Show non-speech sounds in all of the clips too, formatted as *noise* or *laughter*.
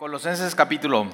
Colosenses capítulo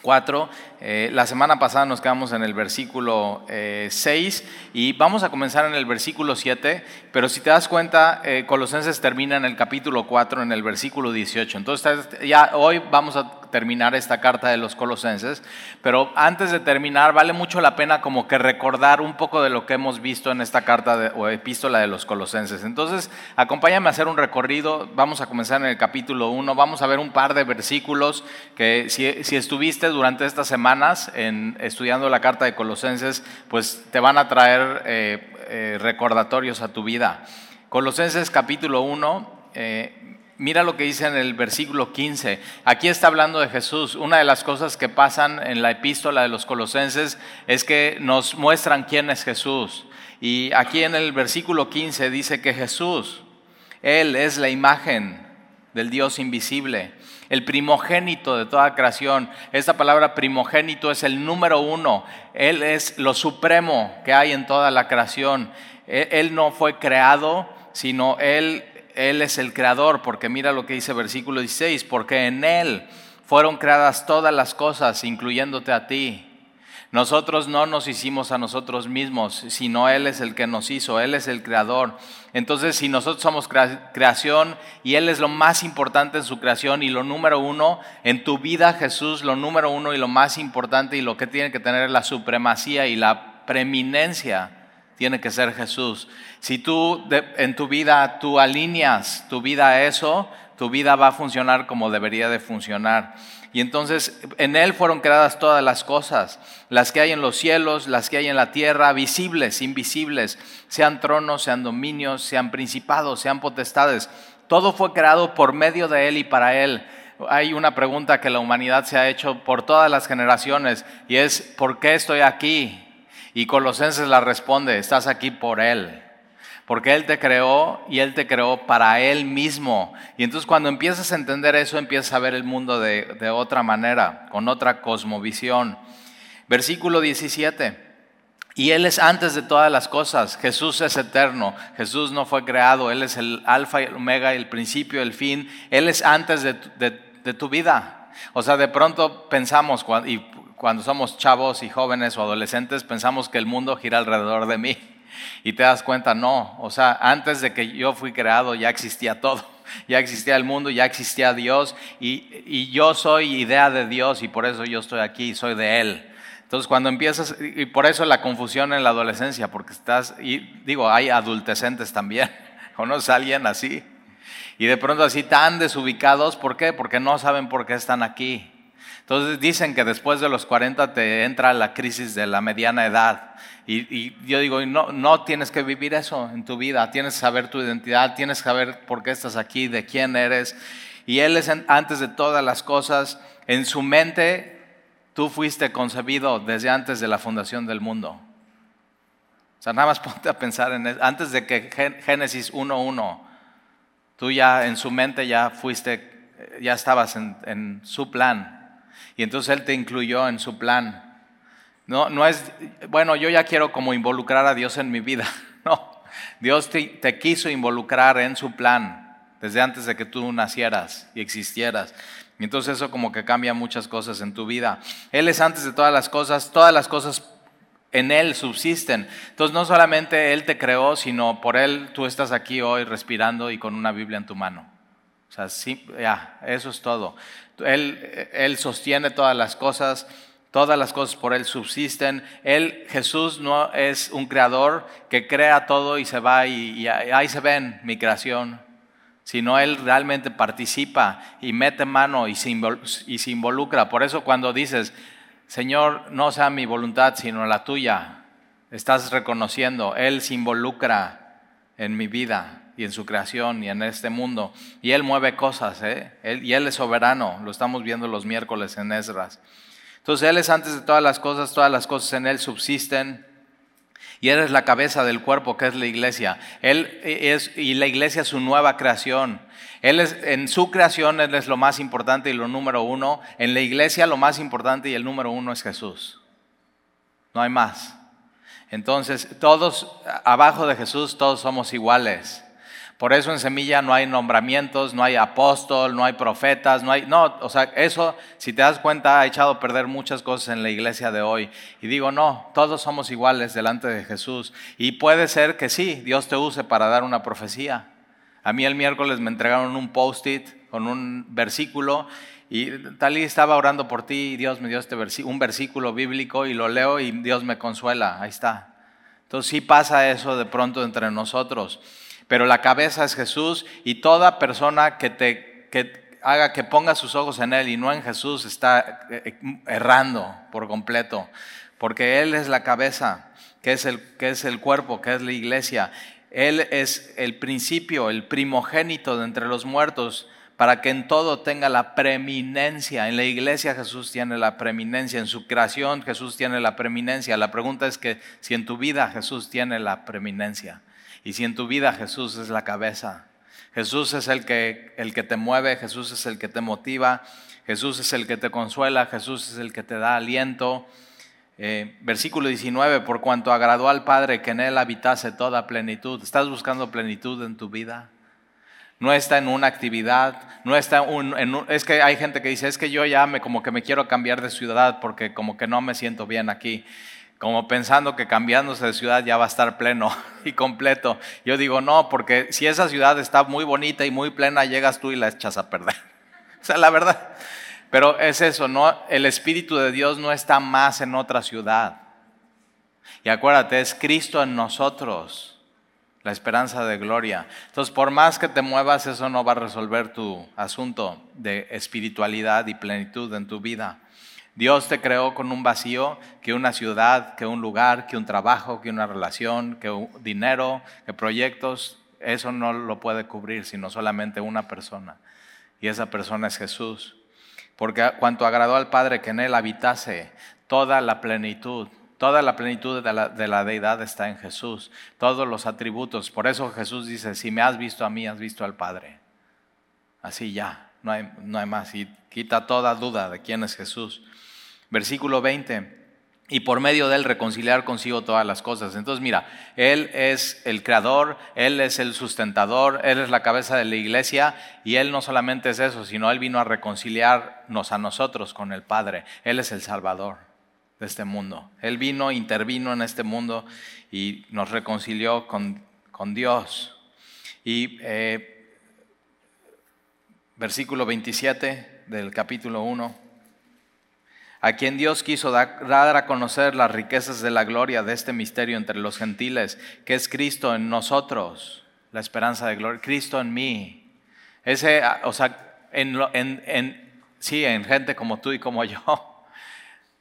4. Eh, la semana pasada nos quedamos en el versículo 6 eh, y vamos a comenzar en el versículo 7, pero si te das cuenta, eh, Colosenses termina en el capítulo 4, en el versículo 18. Entonces ya hoy vamos a terminar esta carta de los colosenses, pero antes de terminar vale mucho la pena como que recordar un poco de lo que hemos visto en esta carta o epístola de los colosenses. Entonces, acompáñame a hacer un recorrido, vamos a comenzar en el capítulo 1, vamos a ver un par de versículos que si, estuviste durante estas semanas en, estudiando la carta de colosenses, pues te van a traer eh, eh, recordatorios a tu vida. Colosenses capítulo 1, Mira lo que dice en el versículo 15. Aquí está hablando de Jesús. Una de las cosas que pasan en la epístola de los colosenses es que nos muestran quién es Jesús. Y aquí en el versículo 15 dice que Jesús, Él es la imagen del Dios invisible, el primogénito de toda creación. Esta palabra primogénito es el número uno. Él es lo supremo que hay en toda la creación. Él no fue creado, sino Él él es el creador, porque mira lo que dice versículo 16, porque en Él fueron creadas todas las cosas, incluyéndote a ti. Nosotros no nos hicimos a nosotros mismos, sino Él es el que nos hizo, Él es el creador. Entonces, si nosotros somos creación y Él es lo más importante en su creación y lo número uno, en tu vida Jesús, lo número uno y lo más importante y lo que tiene que tener la supremacía y la preeminencia tiene que ser Jesús. Si tú en tu vida tú alineas tu vida a eso, tu vida va a funcionar como debería de funcionar. Y entonces en Él fueron creadas todas las cosas, las que hay en los cielos, las que hay en la tierra, visibles, invisibles, sean tronos, sean dominios, sean principados, sean potestades. Todo fue creado por medio de Él y para Él. Hay una pregunta que la humanidad se ha hecho por todas las generaciones y es, ¿por qué estoy aquí? Y Colosenses la responde, estás aquí por Él. Porque Él te creó y Él te creó para Él mismo. Y entonces cuando empiezas a entender eso, empiezas a ver el mundo de, de otra manera, con otra cosmovisión. Versículo 17. Y Él es antes de todas las cosas. Jesús es eterno. Jesús no fue creado. Él es el alfa y el omega, el principio, el fin. Él es antes de, de, de tu vida. O sea, de pronto pensamos, y cuando somos chavos y jóvenes o adolescentes pensamos que el mundo gira alrededor de mí. Y te das cuenta, no, o sea, antes de que yo fui creado ya existía todo, *laughs* ya existía el mundo, ya existía Dios y, yo soy idea de Dios y por eso yo estoy aquí, soy de Él. Entonces cuando empiezas, y por eso la confusión en la adolescencia, porque estás, y digo, hay adultecentes también, *laughs* ¿conoces a alguien así? Y de pronto así tan desubicados, ¿por qué? Porque no saben por qué están aquí. Entonces dicen que después de los 40 te entra la crisis de la mediana edad. Y, yo digo, no, no tienes que vivir eso en tu vida, tienes que saber tu identidad, tienes que saber por qué estás aquí, de quién eres. Y Él es antes de todas las cosas, en su mente tú fuiste concebido desde antes de la fundación del mundo. O sea, nada más *laughs* ponte a pensar en eso. Antes de que Génesis 1.1, tú ya en su mente ya fuiste, ya estabas en, en su plan. Y entonces Él te incluyó en su plan. No, no es, bueno, yo ya quiero como involucrar a Dios en mi vida. *laughs* No, Dios te, quiso involucrar en su plan desde antes de que tú nacieras y existieras. Y entonces eso como que cambia muchas cosas en tu vida. Él es antes de todas las cosas, todas las cosas en Él subsisten. Entonces no solamente Él te creó, sino por Él tú estás aquí hoy respirando y con una Biblia en tu mano. O sea, sí, ya, eso es todo. Él, sostiene todas las cosas, todas las cosas por Él subsisten. Él, Jesús, no es un creador que crea todo y se va y, ahí se ven mi creación, sino Él realmente participa y mete mano y se, y se involucra. Por eso cuando dices, Señor, no sea mi voluntad, sino la tuya, estás reconociendo, Él se involucra en mi vida y en su creación y en este mundo. Y Él mueve cosas, ¿eh? y Él es soberano, lo estamos viendo los miércoles en Esdras. Entonces Él es antes de todas las cosas, todas las cosas en Él subsisten. Y Él es la cabeza del cuerpo, que es la iglesia. Él es, y la iglesia es su nueva creación. Él es, en su creación Él es lo más importante y lo número uno. En la iglesia lo más importante y el número uno es Jesús. No hay más. Entonces, todos, abajo de Jesús, todos somos iguales. Por eso en Semilla no hay nombramientos, no hay apóstol, no hay profetas, no hay... No, o sea, eso, si te das cuenta, ha echado a perder muchas cosas en la iglesia de hoy. Y digo, no, todos somos iguales delante de Jesús. Y puede ser que sí, Dios te use para dar una profecía. A mí el miércoles me entregaron un post-it con un versículo y tal y estaba orando por ti y Dios me dio este un versículo bíblico y lo leo y Dios me consuela. Ahí está. Entonces sí pasa eso de pronto entre nosotros. Pero la cabeza es Jesús y toda persona que te que haga que ponga sus ojos en Él y no en Jesús está eh, eh, errando por completo. Porque Él es la cabeza, que es el, que es el cuerpo, que es la iglesia. Él es el principio, el primogénito de entre los muertos para que en todo tenga la preeminencia. En la iglesia Jesús tiene la preeminencia, en su creación Jesús tiene la preeminencia. La pregunta es que si en tu vida Jesús tiene la preeminencia y si en tu vida Jesús es la cabeza. Jesús es el que, el que te mueve, Jesús es el que te motiva, Jesús es el que te consuela, Jesús es el que te da aliento. Eh, versículo 19, por cuanto agradó al Padre que en Él habitase toda plenitud. ¿Estás buscando plenitud en tu vida? no está en una actividad, no está en es que hay gente que dice, es que yo ya me, como que me quiero cambiar de ciudad porque como que no me siento bien aquí, como pensando que cambiándose de ciudad ya va a estar pleno *laughs* y completo. Yo digo, no, porque si esa ciudad está muy bonita y muy plena, llegas tú y la echas a perder. *laughs* o sea, la verdad. Pero es eso, no, el Espíritu de Dios no está más en otra ciudad. Y acuérdate, es Cristo en nosotros la esperanza de gloria. Entonces, por más que te muevas, eso no va a resolver tu asunto de espiritualidad y plenitud en tu vida. Dios te creó con un vacío que una ciudad, que un lugar, que un trabajo, que una relación, que dinero, que proyectos. Eso no lo puede cubrir, sino solamente una persona. Y esa persona es Jesús. Porque cuanto agradó al Padre que en él habitase toda la plenitud, Toda la plenitud de la, deidad está en Jesús, todos los atributos. Por eso Jesús dice, si me has visto a mí, has visto al Padre. Así ya, no hay, no hay más. Y quita toda duda de quién es Jesús. Versículo 20. Y por medio de él reconciliar consigo todas las cosas. Entonces mira, Él es el creador, Él es el sustentador, Él es la cabeza de la iglesia y Él no solamente es eso, sino Él vino a reconciliarnos a nosotros con el Padre. Él es el Salvador de este mundo. Él vino, intervino en este mundo y nos reconcilió con, Dios. Y eh, versículo 27 del capítulo 1, a quien Dios quiso dar a conocer las riquezas de la gloria de este misterio entre los gentiles, que es Cristo en nosotros, la esperanza de gloria, Cristo en mí. Ese, o sea, en, en, sí, en gente como tú y como yo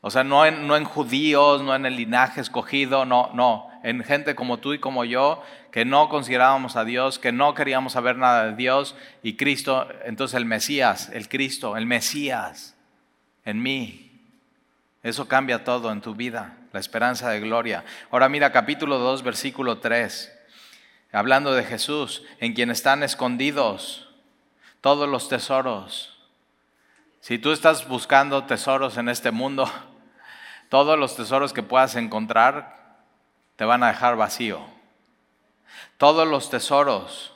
o sea, no en, no en judíos, no en el linaje escogido, no, no, en gente como tú y como yo, que no considerábamos a Dios, que no queríamos saber nada de Dios, y Cristo, entonces el Mesías, el Cristo, el Mesías, en mí. Eso cambia todo en tu vida, la esperanza de gloria. Ahora mira capítulo 2, versículo 3, hablando de Jesús, en quien están escondidos todos los tesoros. Si tú estás buscando tesoros en este mundo, *laughs* todos los tesoros que puedas encontrar te van a dejar vacío. Todos los tesoros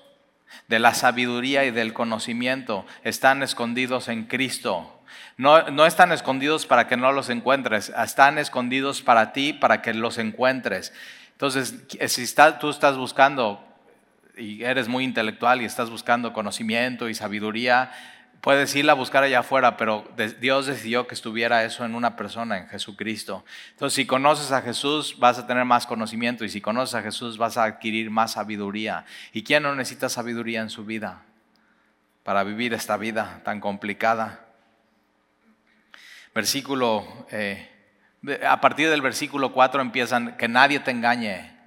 de la sabiduría y del conocimiento están escondidos en Cristo. No, no, están escondidos para que no los encuentres, están escondidos para ti, para que los encuentres. Entonces, si tú estás buscando y eres muy intelectual y estás buscando conocimiento y sabiduría, Puedes irla a buscar allá afuera, pero Dios decidió que estuviera eso en una persona, en Jesucristo. Entonces, si conoces a Jesús, vas a tener más conocimiento y si conoces a Jesús, vas a adquirir más sabiduría. ¿Y quién no necesita sabiduría en su vida para vivir esta vida tan complicada? Versículo, eh, a partir del versículo 4 empiezan, que nadie te engañe,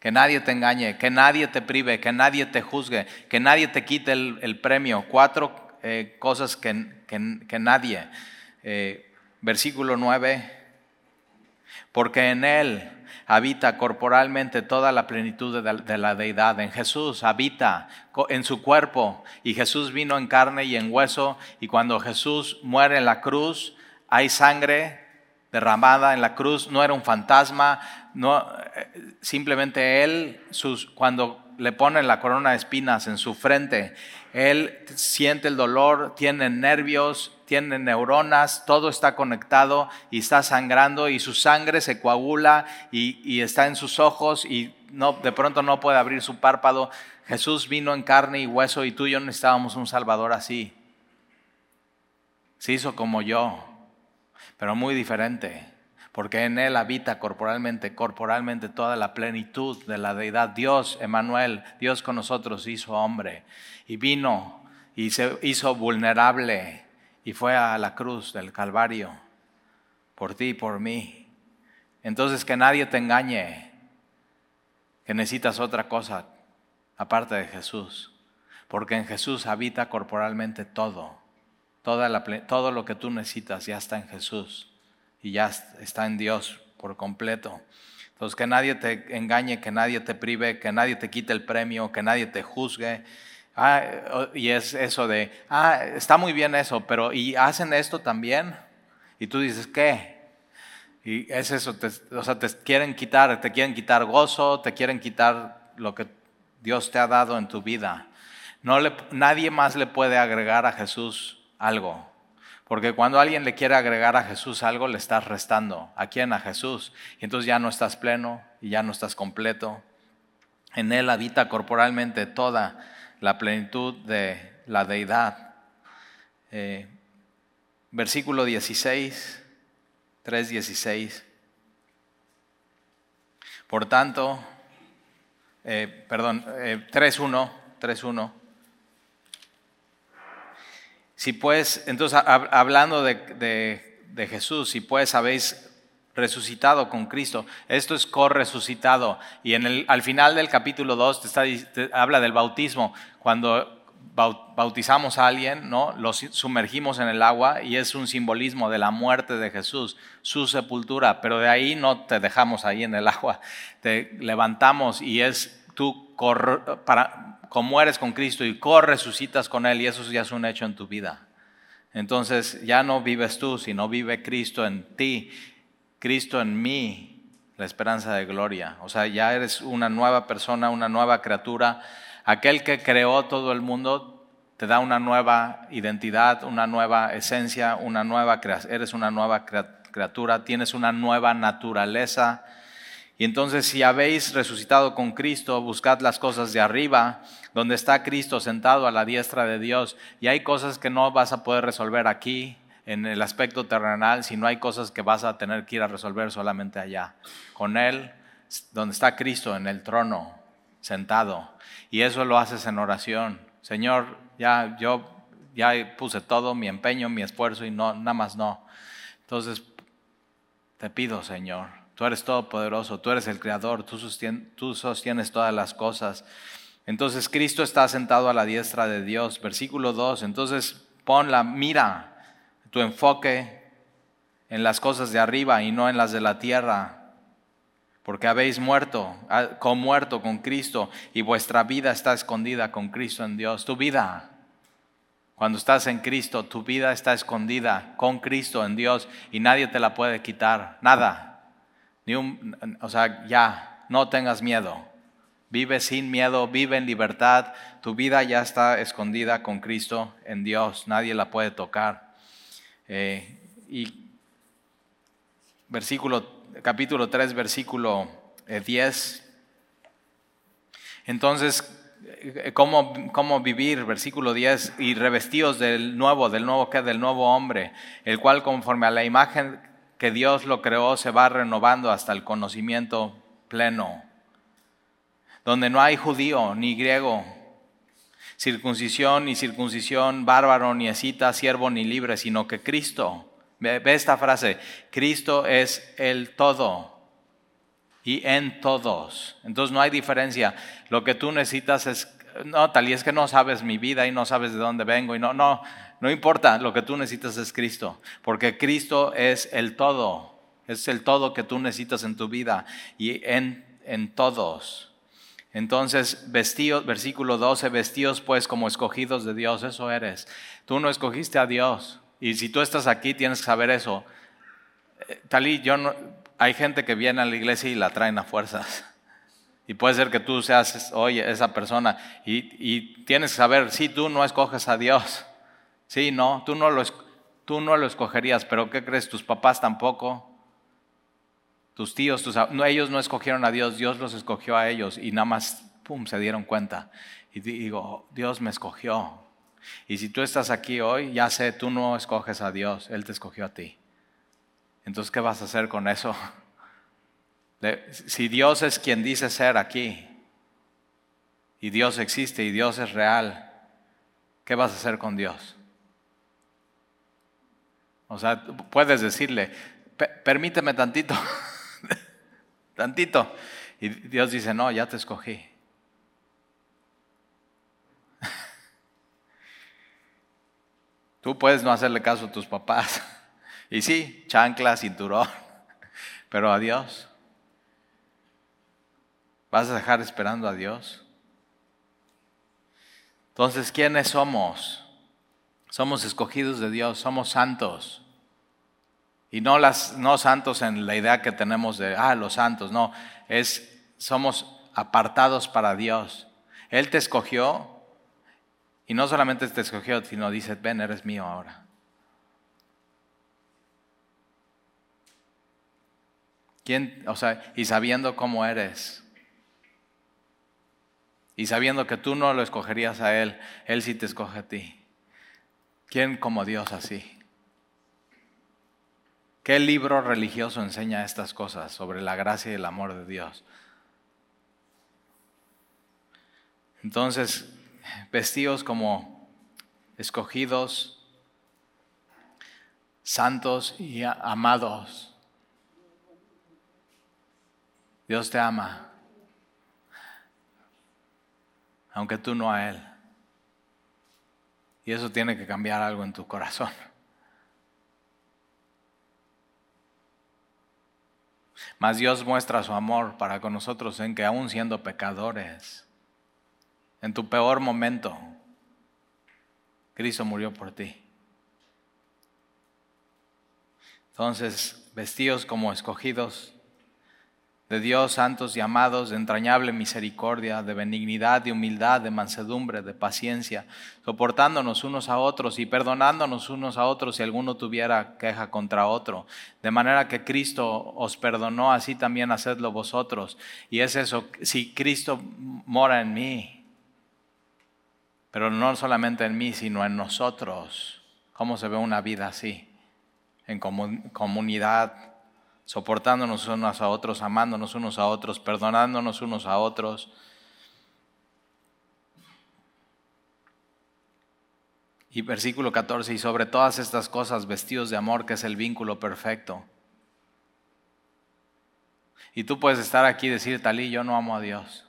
que nadie te engañe, que nadie te prive, que nadie te juzgue, que nadie te quite el, el premio. Cuatro eh, cosas que, que, nadie. Eh, versículo 9, porque en Él habita corporalmente toda la plenitud de la deidad. En Jesús habita en su cuerpo. Y Jesús vino en carne y en hueso. Y cuando Jesús muere en la cruz hay sangre derramada en la cruz, no era un fantasma, no, eh, simplemente Él, sus, cuando le ponen la corona de espinas en su frente, él siente el dolor, tiene nervios, tiene neuronas, todo está conectado y está sangrando y su sangre se coagula y, está en sus ojos y no, de pronto no puede abrir su párpado. Jesús vino en carne y hueso y tú y yo necesitábamos un Salvador así. Se hizo como yo, pero muy diferente porque en Él habita corporalmente, corporalmente toda la plenitud de la deidad. Dios, Emanuel, Dios con nosotros hizo hombre y vino y se hizo vulnerable y fue a la cruz del Calvario por ti y por mí. Entonces que nadie te engañe que necesitas otra cosa aparte de Jesús, porque en Jesús habita corporalmente todo. todo lo que tú necesitas ya está en Jesús y ya está en Dios por completo. Entonces, que nadie te engañe, que nadie te prive, que nadie te quite el premio, que nadie te juzgue. Ah, y es eso de, ah, está muy bien eso, pero ¿y hacen esto también? Y tú dices, ¿qué? Y es eso, o sea, te quieren quitar, te quieren quitar gozo, te quieren quitar lo que Dios te ha dado en tu vida. No le, nadie más le puede agregar a Jesús algo. Porque cuando alguien le quiere agregar a Jesús algo, le estás restando. ¿A quién? A Jesús. Y entonces ya no estás pleno y ya no estás completo. En Él habita corporalmente toda la plenitud de la deidad. Eh, versículo 16, 3.16. Por tanto, eh, perdón, eh, 3.1, 3.1. Si pues, entonces hablando de, Jesús, si pues habéis resucitado con Cristo, esto es corresucitado. Y en el, al final del capítulo 2 te, está, habla del bautismo, cuando bautizamos a alguien, ¿no? Lo sumergimos en el agua y es un simbolismo de la muerte de Jesús, su sepultura, pero de ahí no te dejamos ahí en el agua, te levantamos y es tú para, como eres con Cristo y corresucitas con Él y eso ya es un hecho en tu vida. Entonces ya no vives tú, sino vive Cristo en ti, Cristo en mí, la esperanza de gloria. O sea, ya eres una nueva persona, una nueva criatura. Aquel que creó todo el mundo te da una nueva identidad, una nueva esencia, una nueva eres una nueva criatura, tienes una nueva naturaleza. Y entonces si habéis resucitado con Cristo, buscad las cosas de arriba, donde está Cristo sentado a la diestra de Dios. Y hay cosas que no vas a poder resolver aquí en el aspecto terrenal, sino hay cosas que vas a tener que ir a resolver solamente allá. Con Él, donde está Cristo en el trono, sentado. Y eso lo haces en oración. Señor, ya yo ya puse todo mi empeño, mi esfuerzo y no, nada más no. Entonces, te pido, Señor, tú eres todopoderoso, tú eres el creador, tú, tú sostienes todas las cosas. Entonces Cristo está sentado a la diestra de Dios. Versículo 2. Entonces pon la mira, tu enfoque en las cosas de arriba y no en las de la tierra. Porque habéis muerto, muerto con Cristo y vuestra vida está escondida con Cristo en Dios. Tu vida, cuando estás en Cristo, tu vida está escondida con Cristo en Dios y nadie te la puede quitar. Nada. Ni un, o sea, ya, no tengas miedo. Vive sin miedo, vive en libertad. Tu vida ya está escondida con Cristo en Dios. Nadie la puede tocar. Eh, y versículo, capítulo 3, versículo 10. Eh, Entonces, eh, ¿cómo, ¿cómo, vivir? Versículo 10, y revestidos del nuevo, del nuevo que del nuevo hombre, el cual conforme a la imagen que Dios lo creó se va renovando hasta el conocimiento pleno donde no hay judío ni griego, circuncisión ni circuncisión, bárbaro ni escita, siervo ni libre, sino que Cristo, ve, esta frase, Cristo es el todo y en todos. Entonces no hay diferencia. Lo que tú necesitas es, no, tal y es que no sabes mi vida y no sabes de dónde vengo y no, no, no importa, lo que tú necesitas es Cristo, porque Cristo es el todo, es el todo que tú necesitas en tu vida y en, en todos. Entonces, vestidos, versículo 12, vestidos pues como escogidos de Dios, eso eres. Tú no escogiste a Dios. Y si tú estás aquí, tienes que saber eso. Eh, Talí, yo no, hay gente que viene a la iglesia y la traen a fuerzas. Y puede ser que tú seas hoy esa persona y, tienes que saber, sí, tú no escoges a Dios. Sí, no, tú no, lo, tú no lo escogerías, pero ¿qué crees? Tus papás tampoco. Tus tíos, tus, no, ellos no escogieron a Dios, Dios los escogió a ellos y nada más, pum, se dieron cuenta. Y digo, Dios me escogió. Y si tú estás aquí hoy, ya sé, tú no escoges a Dios, Él te escogió a ti. Entonces, ¿qué vas a hacer con eso? *laughs* Si Dios es quien dice ser aquí, y Dios existe y Dios es real, ¿qué vas a hacer con Dios? O sea, puedes decirle, permíteme tantito, *laughs* tantito. Y Dios dice, no, ya te escogí. *laughs* Tú puedes no hacerle caso a tus papás. *laughs* Y sí, chancla, cinturón, pero a Dios. ¿Vas a dejar esperando a Dios? Entonces, ¿quiénes somos? Somos escogidos de Dios, somos santos. Y no, las, no santos en la idea que tenemos de, ah, los santos, no, es, somos apartados para Dios. Él te escogió y no solamente te escogió, sino dice, ven, eres mío ahora. ¿Quién, o sea, y sabiendo cómo eres, y sabiendo que tú no lo escogerías a Él, Él sí te escoge a ti. ¿Quién como Dios así? ¿Qué libro religioso enseña estas cosas sobre la gracia y el amor de Dios? Entonces, vestidos como escogidos, santos y amados. Dios te ama aunque tú no a Él. Y eso tiene que cambiar algo en tu corazón. Mas Dios muestra su amor para con nosotros en que aún siendo pecadores, en tu peor momento, Cristo murió por ti. Entonces, vestidos como escogidos, de Dios santos y amados, de entrañable misericordia, de benignidad, de humildad, de mansedumbre, de paciencia, soportándonos unos a otros y perdonándonos unos a otros si alguno tuviera queja contra otro. De manera que Cristo os perdonó, así también hacedlo vosotros. Y es eso, si Cristo mora en mí, pero no solamente en mí, sino en nosotros, ¿cómo se ve una vida así? En comunidad soportándonos unos a otros, amándonos unos a otros, perdonándonos unos a otros. Y versículo 14, y sobre todas estas cosas vestidos de amor, que es el vínculo perfecto. Y tú puedes estar aquí y decir, Talí, yo no amo a Dios.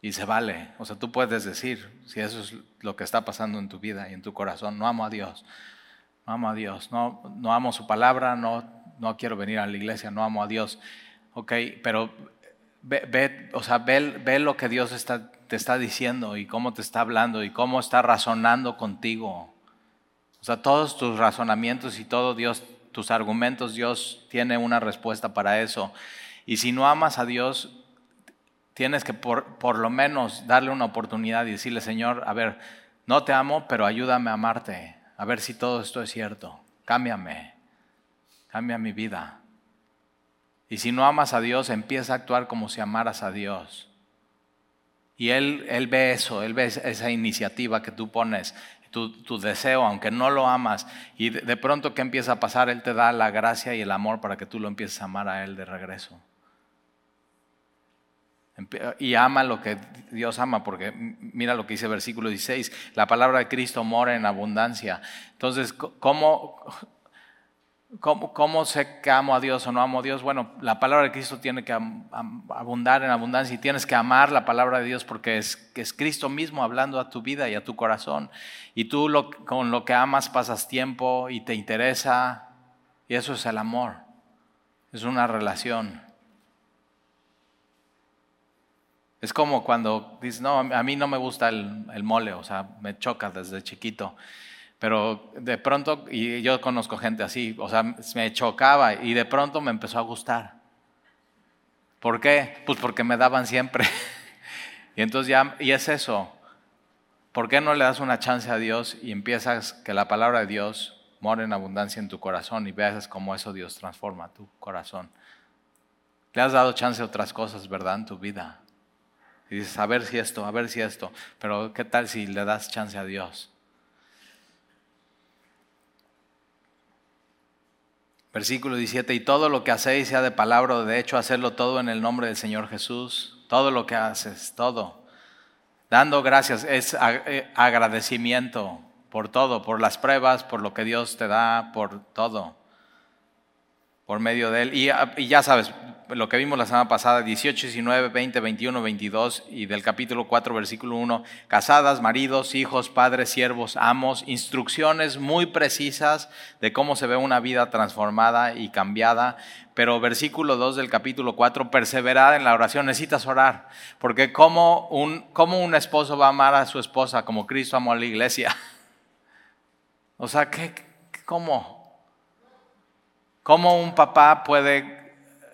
Y se vale. O sea, tú puedes decir, si eso es lo que está pasando en tu vida y en tu corazón, no amo a Dios amo a Dios, no, no amo su palabra, no, no quiero venir a la iglesia, no amo a Dios. Ok, pero ve, o sea, ve, lo que Dios está, te está diciendo y cómo te está hablando y cómo está razonando contigo. O sea, todos tus razonamientos y todo Dios, tus argumentos, Dios tiene una respuesta para eso. Y si no amas a Dios, tienes que por, por lo menos darle una oportunidad y decirle, Señor, a ver, no te amo, pero ayúdame a amarte a ver si todo esto es cierto. Cámbiame, cambia mi vida. Y si no amas a Dios, empieza a actuar como si amaras a Dios. Y Él, él ve eso, Él ve esa iniciativa que tú pones, tu, deseo, aunque no lo amas. Y de, de pronto, ¿qué empieza a pasar? Él te da la gracia y el amor para que tú lo empieces a amar a Él de regreso. Y ama lo que Dios ama, porque mira lo que dice el versículo 16, la palabra de Cristo mora en abundancia. Entonces, ¿cómo, cómo, cómo sé que amo a Dios o no amo a Dios? Bueno, la palabra de Cristo tiene que abundar en abundancia y tienes que amar la palabra de Dios porque es, Cristo mismo hablando a tu vida y a tu corazón. Y tú con lo que amas pasas tiempo y te interesa, y eso es el amor, es una relación. Es como cuando dices, no, a mí no me gusta el, mole, o sea, me choca desde chiquito. pero de pronto, y yo conozco gente así, o sea, me chocaba y de pronto me empezó a gustar. ¿Por qué? Pues porque me daban siempre. *laughs* y entonces ya, y es eso. ¿Por qué no le das una chance a Dios y empiezas que la palabra de Dios more en abundancia en tu corazón y veas cómo eso Dios transforma tu corazón? Le has dado chance a otras cosas, ¿verdad? En tu vida. Dices, a ver si esto, a ver si esto. Pero ¿qué tal si le das chance a Dios? Versículo 17, y todo lo que hacéis, sea de palabra o de hecho, hacerlo todo en el nombre del Señor Jesús. Todo lo que haces, todo. Dando gracias, es eh, agradecimiento por todo, por las pruebas, por lo que Dios te da, por todo, por medio de Él. Y, y ya sabes, lo que vimos la semana pasada, 18, 19, 20, 21, 22 y del capítulo 4, versículo 1, casadas, maridos, hijos, padres, siervos, amos, instrucciones muy precisas de cómo se ve una vida transformada y cambiada. Pero versículo 2 del capítulo 4, perseverar en la oración, necesitas orar, porque como un, cómo un esposo va a amar a su esposa como Cristo amó a la iglesia. *laughs* O sea, ¿qué, ¿cómo? ¿Cómo un papá puede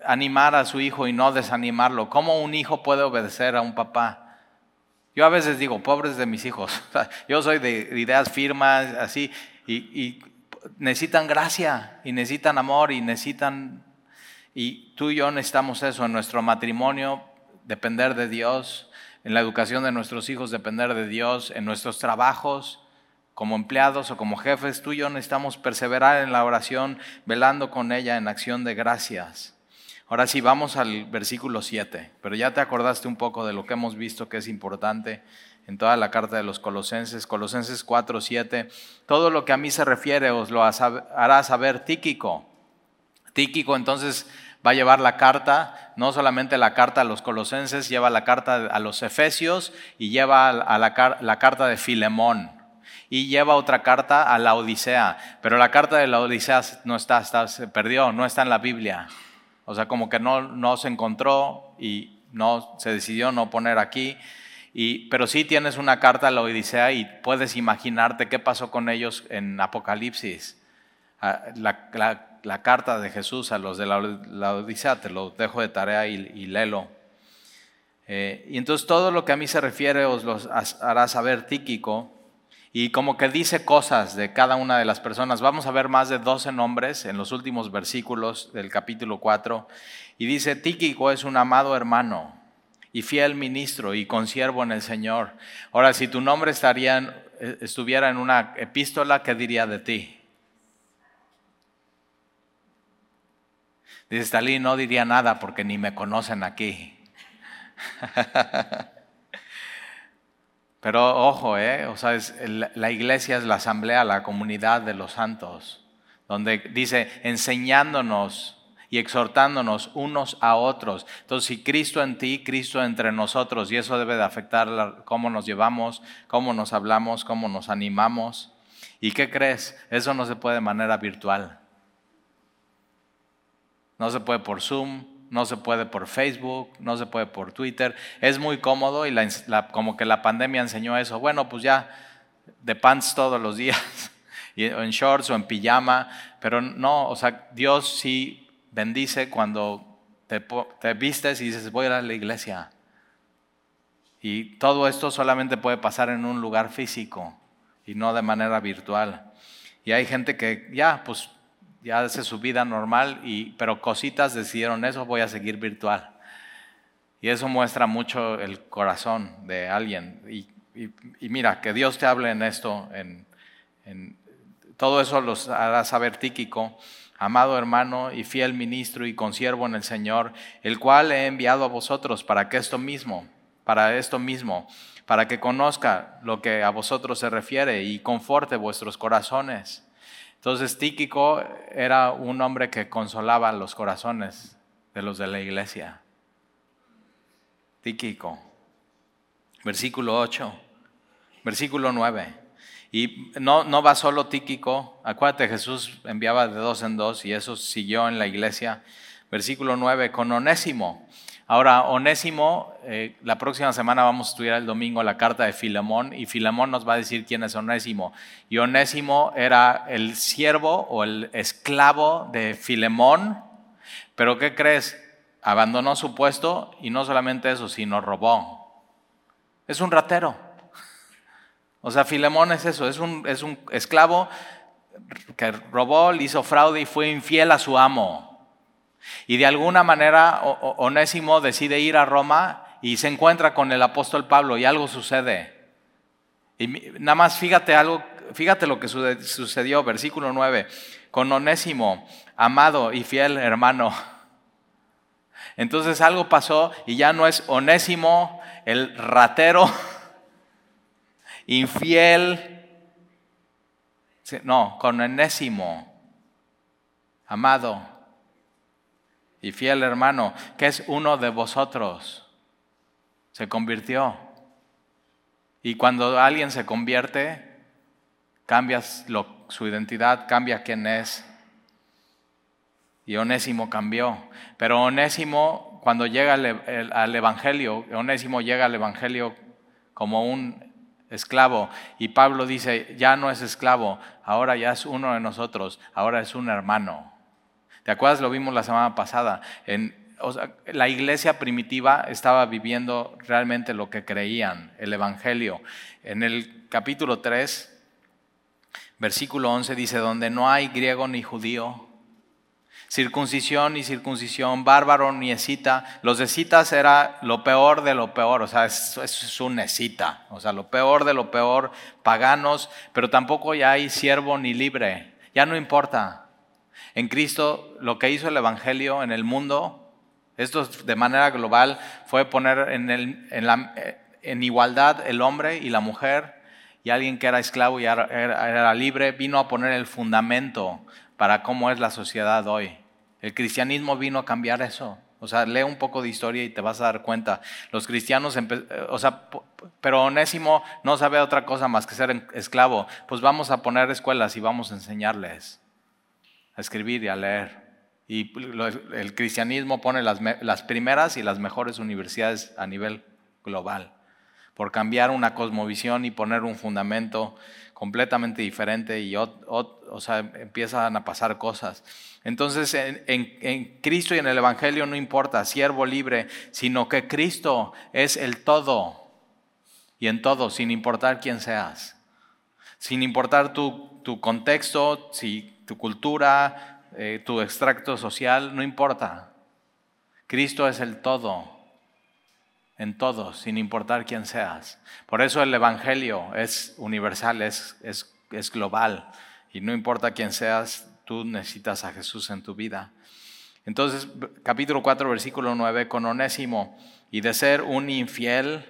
animar a su hijo y no desanimarlo. ¿Cómo un hijo puede obedecer a un papá? Yo a veces digo, pobres de mis hijos. *laughs* Yo soy de ideas firmas, así, y, necesitan gracia, y necesitan amor, y necesitan... Y tú y yo necesitamos eso en nuestro matrimonio, depender de Dios, en la educación de nuestros hijos, depender de Dios, en nuestros trabajos, como empleados o como jefes, tú y yo necesitamos perseverar en la oración, velando con ella en acción de gracias. Ahora sí, vamos al versículo 7, pero ya te acordaste un poco de lo que hemos visto que es importante en toda la carta de los Colosenses, Colosenses 4, 7. Todo lo que a mí se refiere os lo hará saber Tíquico. Tíquico entonces va a llevar la carta, no solamente la carta a los Colosenses, lleva la carta a los Efesios y lleva a la, la carta de Filemón y lleva otra carta a la Odisea, pero la carta de la Odisea no está, está, se perdió, no está en la Biblia. O sea, como que no, no se encontró y no se decidió no poner aquí. Y, pero sí tienes una carta a la Odisea y puedes imaginarte qué pasó con ellos en Apocalipsis. Ah, la, carta de Jesús a los de la, Odisea, te lo dejo de tarea y, y léelo. Eh, y entonces todo lo que a mí se refiere os lo hará saber Tíquico, y como que dice cosas de cada una de las personas. Vamos a ver más de 12 nombres en los últimos versículos del capítulo 4. Y dice, Tíquico es un amado hermano y fiel ministro y consiervo en el Señor. Ahora, si tu nombre eh, estuviera en una epístola, ¿qué diría de ti? Dice Stalin, no diría nada porque ni me conocen aquí. *laughs* Pero ojo, ¿eh? o sea, la iglesia es la asamblea, la comunidad de los santos, donde dice enseñándonos y exhortándonos unos a otros. Entonces, si Cristo en ti, Cristo entre nosotros, y eso debe de afectar cómo nos llevamos, cómo nos hablamos, cómo nos animamos. ¿Y qué crees? Eso no se puede de manera virtual. No se puede por Zoom, no se puede por Facebook, no se puede por Twitter. Es muy cómodo y como que la pandemia enseñó eso. Bueno, pues ya de pants todos los días, *laughs* en shorts o en pijama, pero no, o sea, Dios sí bendice cuando te, te vistes y dices, voy a ir a la iglesia. Y todo esto solamente puede pasar en un lugar físico y no de manera virtual. Y hay gente que ya, pues ya hace su vida normal, y, pero cositas decidieron eso, voy a seguir virtual. Y eso muestra mucho el corazón de alguien. Y, mira, que Dios te hable en esto, en, todo eso los hará saber Tíquico, amado hermano y fiel ministro y consiervo en el Señor, el cual he enviado a vosotros para que esto mismo, para esto mismo, para que conozca lo que a vosotros se refiere y conforte vuestros corazones entonces Tíquico era un hombre que consolaba los corazones de los de la iglesia. Tíquico. Versículo 8. Versículo 9. Y no, no va solo Tíquico. Acuérdate, Jesús enviaba de dos en dos y eso siguió en la iglesia. Versículo 9. Con Onésimo, Ahora, Onésimo, eh, la próxima semana vamos a estudiar el domingo la carta de Filemón y Filemón nos va a decir quién es Onésimo. Y Onésimo era el siervo o el esclavo de Filemón, pero ¿qué crees? Abandonó su puesto y no solamente eso, sino robó. Es un ratero. O sea, Filemón es eso, es un, es un esclavo que robó, le hizo fraude y fue infiel a su amo. Y de alguna manera Onésimo decide ir a Roma y se encuentra con el apóstol Pablo y algo sucede. Y nada más fíjate algo, fíjate lo que sucedió, versículo 9, con Onésimo, amado y fiel hermano. Entonces algo pasó y ya no es Onésimo el ratero, *laughs* infiel, no, con Onésimo, amado y fiel hermano, que es uno de vosotros. Se convirtió. Y cuando alguien se convierte, cambia su identidad, cambia quién es. Y Onésimo cambió. Pero Onésimo, cuando llega al, al Evangelio, Onésimo llega al Evangelio como un esclavo. Y Pablo dice, ya no es esclavo, ahora ya es uno de nosotros, ahora es un hermano. ¿Te acuerdas? Lo vimos la semana pasada. En, la iglesia primitiva estaba viviendo realmente lo que creían, el Evangelio. En el capítulo 3, versículo 11 dice, donde no hay griego ni judío, circuncisión ni circuncisión, bárbaro ni escita. Los escitas era lo peor de lo peor, o sea, eso es un escita, o sea, lo peor de lo peor, paganos, pero tampoco ya hay siervo ni libre, ya no importa. En Cristo lo que hizo el Evangelio en el mundo, esto de manera global, fue poner en, igualdad el hombre y la mujer y alguien que era esclavo y era, libre, vino a poner el fundamento para cómo es la sociedad hoy. El cristianismo vino a cambiar eso. O sea, lee un poco de historia y te vas a dar cuenta. Los cristianos, o sea, pero Onésimo no sabe otra cosa más que ser esclavo. Pues vamos a poner escuelas y vamos a enseñarles a escribir y a leer. Y el cristianismo pone las, primeras y las mejores universidades a nivel global, por cambiar una cosmovisión y poner un fundamento completamente diferente y o, sea, empiezan a pasar cosas. Entonces, en, en, Cristo y en el Evangelio no importa, siervo libre, sino que Cristo es el todo y en todo, sin importar quién seas, sin importar tu, tu contexto, si tu cultura, eh, tu extracto social, no importa. Cristo es el todo, en todo, sin importar quién seas. Por eso el Evangelio es universal, es, es, es global. Y no importa quién seas, tú necesitas a Jesús en tu vida. Entonces, capítulo 4, versículo 9, con Onésimo, y de ser un infiel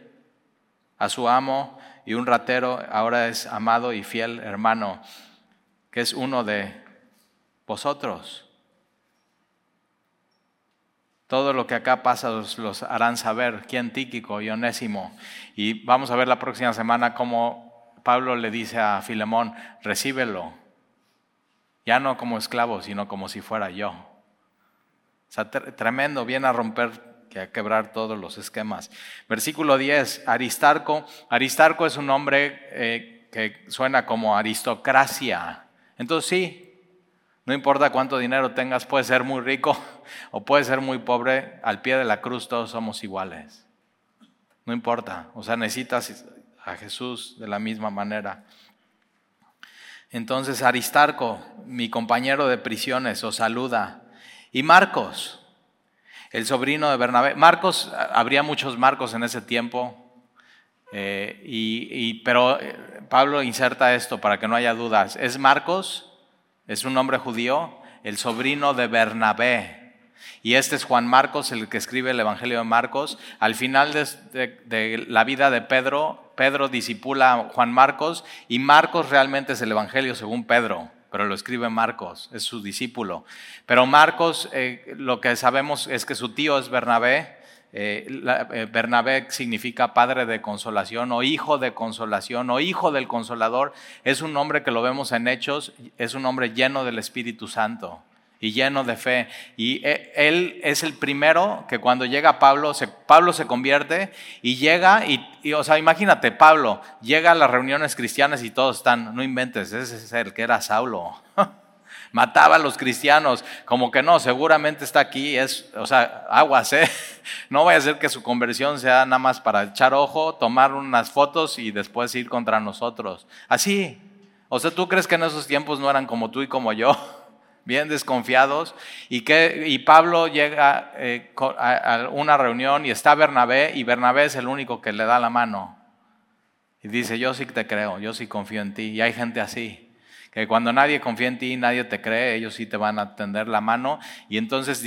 a su amo y un ratero, ahora es amado y fiel hermano, que es uno de vosotros. Todo lo que acá pasa los, harán saber, quién Tíquico y Onésimo. Y vamos a ver la próxima semana cómo Pablo le dice a Filemón, recíbelo, ya no como esclavo, sino como si fuera yo. O sea, tremendo, viene a romper, que a quebrar todos los esquemas. Versículo 10, Aristarco. Aristarco es un nombre eh, que suena como aristocracia. Entonces sí, no importa cuánto dinero tengas, puedes ser muy rico *laughs* o puedes ser muy pobre, al pie de la cruz todos somos iguales. No importa, o sea, necesitas a Jesús de la misma manera. Entonces Aristarco, mi compañero de prisiones, os saluda. Y Marcos, el sobrino de Bernabé. Marcos, habría muchos Marcos en ese tiempo, eh, y, pero eh, Pablo inserta esto para que no haya dudas. Es Marcos es un nombre judío, el sobrino de Bernabé. Y este es Juan Marcos, el que escribe el Evangelio de Marcos. Al final de, la vida de Pedro, Pedro disipula a Juan Marcos y Marcos realmente es el Evangelio según Pedro, pero lo escribe Marcos, es su discípulo. Pero Marcos, eh, lo que sabemos es que su tío es Bernabé eh, eh, Bernabé significa padre de consolación o hijo de consolación o hijo del consolador. Es un nombre que lo vemos en Hechos, es un nombre lleno del Espíritu Santo. y lleno de fe. Y e, él es el primero que cuando llega Pablo, Pablo se convierte y llega, y, o sea, imagínate, Pablo llega a las reuniones cristianas y todos están, no inventes, ese es el que era Saulo. *laughs* Mataba a los cristianos, como que no, seguramente está aquí, es, o sea, aguas, ¿eh? *laughs* No vaya a ser que su conversión sea nada más para echar ojo, tomar unas fotos y después ir contra nosotros. Así, o sea, ¿tú crees que en esos tiempos no eran como tú y como yo? *laughs* bien desconfiados, y, que, y Pablo llega eh, a, una reunión y está Bernabé, y Bernabé es el único que le da la mano. Y dice, yo sí te creo, yo sí confío en ti. Y hay gente así, que cuando nadie confía en ti, nadie te cree, ellos sí te van a tender la mano. Y entonces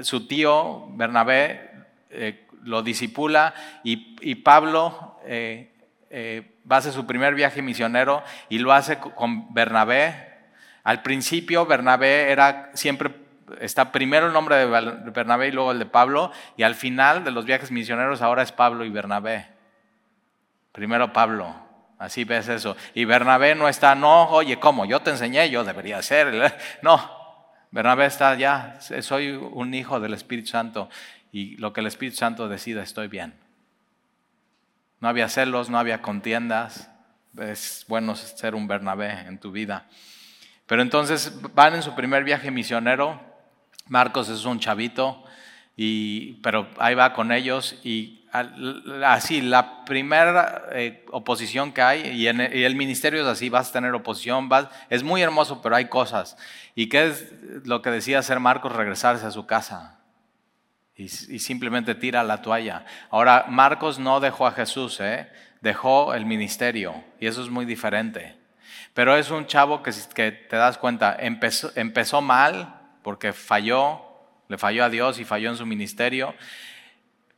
su tío Bernabé eh, lo disipula y, Pablo eh, va a hacer su primer viaje misionero y lo hace con Bernabé, al principio Bernabé era siempre, está primero el nombre de Bernabé y luego el de Pablo, y al final de los viajes misioneros ahora es Pablo y Bernabé. Primero Pablo, así ves eso. Y Bernabé no está, no, oye, ¿cómo? Yo te enseñé, yo debería ser. *laughs* No, Bernabé está ya, soy un hijo del Espíritu Santo y lo que el Espíritu Santo decida estoy bien. No había celos, no había contiendas. Es bueno ser un Bernabé en tu vida. Pero entonces van en su primer viaje misionero. Marcos es un chavito, y, pero ahí va con ellos y así, la primera eh, oposición que hay, y, el ministerio es así, vas a tener oposición, vas, es muy hermoso, pero hay cosas. ¿Y qué es lo que decía hacer Marcos? Regresarse a su casa. Y, y simplemente tira la toalla. Ahora, Marcos no dejó a Jesús, ¿eh? dejó el ministerio, y eso es muy diferente. Pero es un chavo que, que te das cuenta, empezó, empezó mal porque falló, le falló a Dios y falló en su ministerio,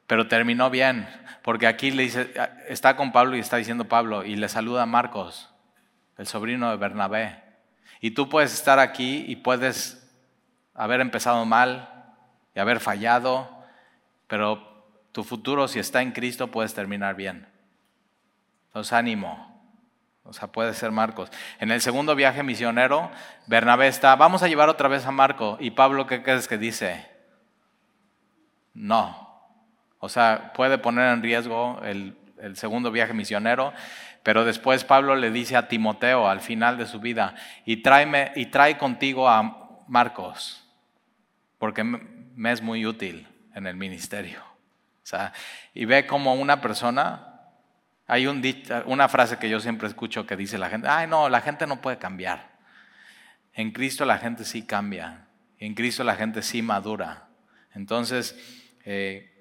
pero terminó bien, porque aquí le dice, está con Pablo y está diciendo Pablo, y le saluda a Marcos, el sobrino de Bernabé. Y tú puedes estar aquí y puedes haber empezado mal y haber fallado, pero tu futuro, si está en Cristo, puedes terminar bien. Entonces, ánimo. O sea, puede ser Marcos. En el segundo viaje misionero, Bernabé está, vamos a llevar otra vez a Marco. Y Pablo, ¿qué crees que dice? No. O sea, puede poner en riesgo el, segundo viaje misionero, pero después Pablo le dice a Timoteo al final de su vida, y, tráeme, y trae contigo a Marcos, porque me es muy útil en el ministerio. O sea, y ve como una persona hay una frase que yo siempre escucho que dice la gente, ay no, la gente no puede cambiar. En Cristo la gente sí cambia, en Cristo la gente sí madura. Entonces, eh,